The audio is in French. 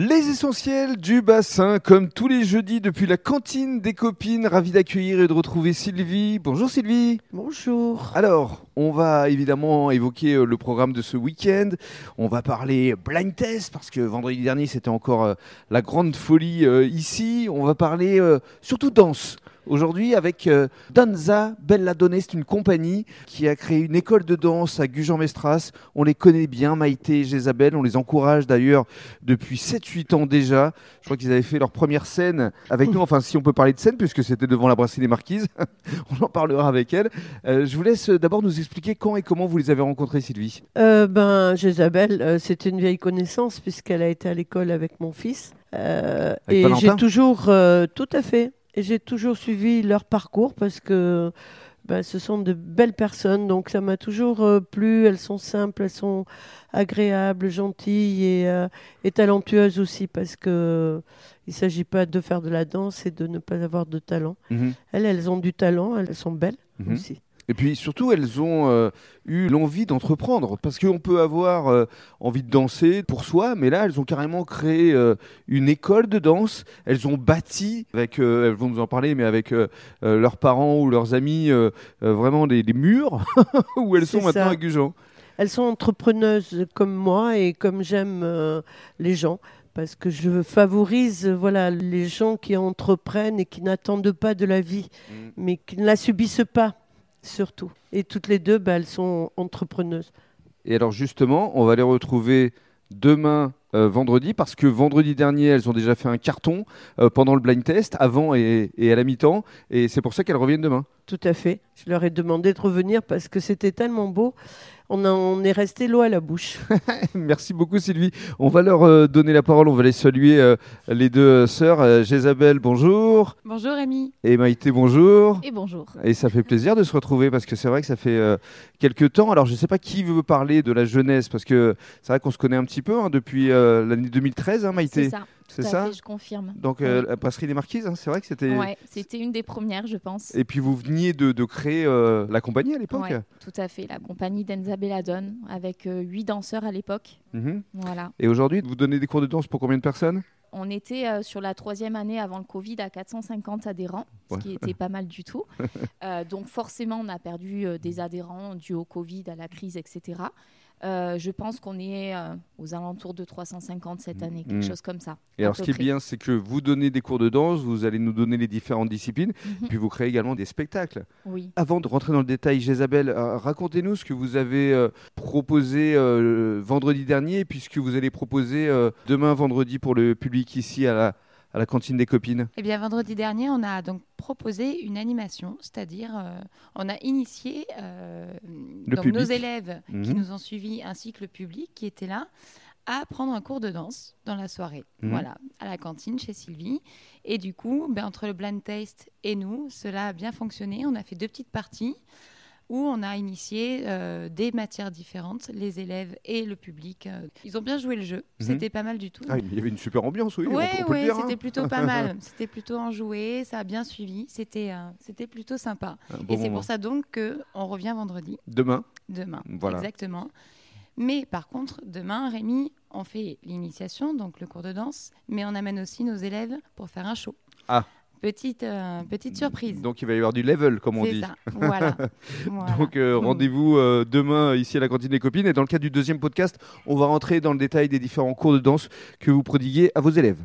Les essentiels du bassin, comme tous les jeudis depuis la cantine des copines. Ravi d'accueillir et de retrouver Sylvie. Bonjour Sylvie. Bonjour. Alors, on va évidemment évoquer euh, le programme de ce week-end. On va parler blind test parce que vendredi dernier c'était encore euh, la grande folie euh, ici. On va parler surtout danse. Aujourd'hui, avec euh, Danza Belladone, c'est une compagnie qui a créé une école de danse à Gujan-Mestras. On les connaît bien, Maïté et Jézabel. On les encourage d'ailleurs depuis 7-8 ans déjà. Je crois qu'ils avaient fait leur première scène avec nous. Enfin, si on peut parler de scène, puisque c'était devant la brasserie des Marquises. on en parlera avec elle. Euh, je vous laisse d'abord nous expliquer quand et comment vous les avez rencontrés, Sylvie. Euh, ben, Jézabel, euh, c'était une vieille connaissance puisqu'elle a été à l'école avec mon fils. et j'ai toujours, tout à fait, et j'ai toujours suivi leur parcours parce que bah, ce sont de belles personnes, donc ça m'a toujours euh, plu. Elles sont simples, elles sont agréables, gentilles et, euh, talentueuses aussi parce que il s'agit pas de faire de la danse et de ne pas avoir de talent. Mhm. Elles, elles ont du talent, elles sont belles mhm. aussi. Et puis surtout, elles ont euh, eu l'envie d'entreprendre. Parce qu'on peut avoir euh, envie de danser pour soi, mais là, elles ont carrément créé euh, une école de danse. Elles ont bâti, avec, elles vont nous en parler, mais avec leurs parents ou leurs amis, vraiment des, murs où elles sont maintenant à Gujan. Elles sont entrepreneuses comme moi et comme j'aime les gens parce que je favorise voilà les gens qui entreprennent et qui n'attendent pas de la vie, mm. mais qui ne la subissent pas surtout. Et toutes les deux, bah, elles sont entrepreneuses. Et alors justement, on va les retrouver demain euh, vendredi parce que vendredi dernier elles ont déjà fait un carton euh, pendant le blind test avant et, et à la mi-temps et c'est pour ça qu'elles reviennent demain. Tout à fait. Je leur ai demandé de revenir parce que c'était tellement beau on, en est resté l'eau à la bouche. Merci beaucoup Sylvie. On va leur euh, donner la parole, on va les saluer euh, les deux euh, sœurs. Jézabel, bonjour. Bonjour Rémi. Et Maïté, bonjour. Et bonjour. Et ça fait plaisir de se retrouver parce que c'est vrai que ça fait quelques temps. Alors je ne sais pas qui veut parler de la jeunesse parce que c'est vrai qu'on se connaît un petit peu hein, depuis l'année 2013, hein, Maïté. C'est ça. C'est ça Je confirme. Donc euh, la brasserie des Marquises, hein, c'est vrai que c'était. Ouais, c'était une des premières, je pense. Et puis vous veniez de, créer euh, la compagnie à l'époque. Ouais, tout à fait, la compagnie d'Enza Belladone avec euh, huit danseurs à l'époque. Mhm. Voilà. Et aujourd'hui, vous donnez des cours de danse pour combien de personnes? On était sur la troisième année avant le Covid à 450 adhérents, ce qui était pas mal du tout. donc forcément, on a perdu des adhérents dû au Covid, à la crise, etc. Euh, je pense qu'on est euh, aux alentours de 350 cette année, quelque mm. chose comme ça. Et alors, ce qui est bien, c'est que vous donnez des cours de danse, vous allez nous donner les différentes disciplines, mhm. puis vous créez également des spectacles. Oui. Avant de rentrer dans le détail, Jézabel, euh, racontez-nous ce que vous avez proposé vendredi dernier, puisque vous allez proposer demain vendredi pour le public ici à la à la cantine des copines Eh bien, vendredi dernier, on a donc proposé une animation, c'est-à-dire euh, on a initié euh, nos élèves qui mhm. nous ont suivis ainsi que le public qui était là à prendre un cours de danse dans la soirée, mhm. voilà, à la cantine chez Sylvie. Et du coup, ben, entre le blind taste et nous, cela a bien fonctionné. On a fait deux petites parties où on a initié euh, des matières différentes, les élèves et le public. Euh, ils ont bien joué le jeu, mhm. c'était pas mal du tout. Ah, il y avait une super ambiance, oui. Oui, ouais, c'était plutôt pas mal. C'était plutôt enjoué, ça a bien suivi, c'était euh, c'était plutôt sympa. et c'est pour ça donc qu'on revient vendredi. Demain Demain, voilà. exactement. Mais par contre, demain, Rémi, on fait l'initiation, donc le cours de danse, mais on amène aussi nos élèves pour faire un show. Ah Petite, euh, petite surprise. Donc il va y avoir du level, comme on dit. Ça. Voilà. Donc euh, rendez-vous euh, demain ici à la cantine des copines. Et dans le cadre du deuxième podcast, on va rentrer dans le détail des différents cours de danse que vous prodiguez à vos élèves.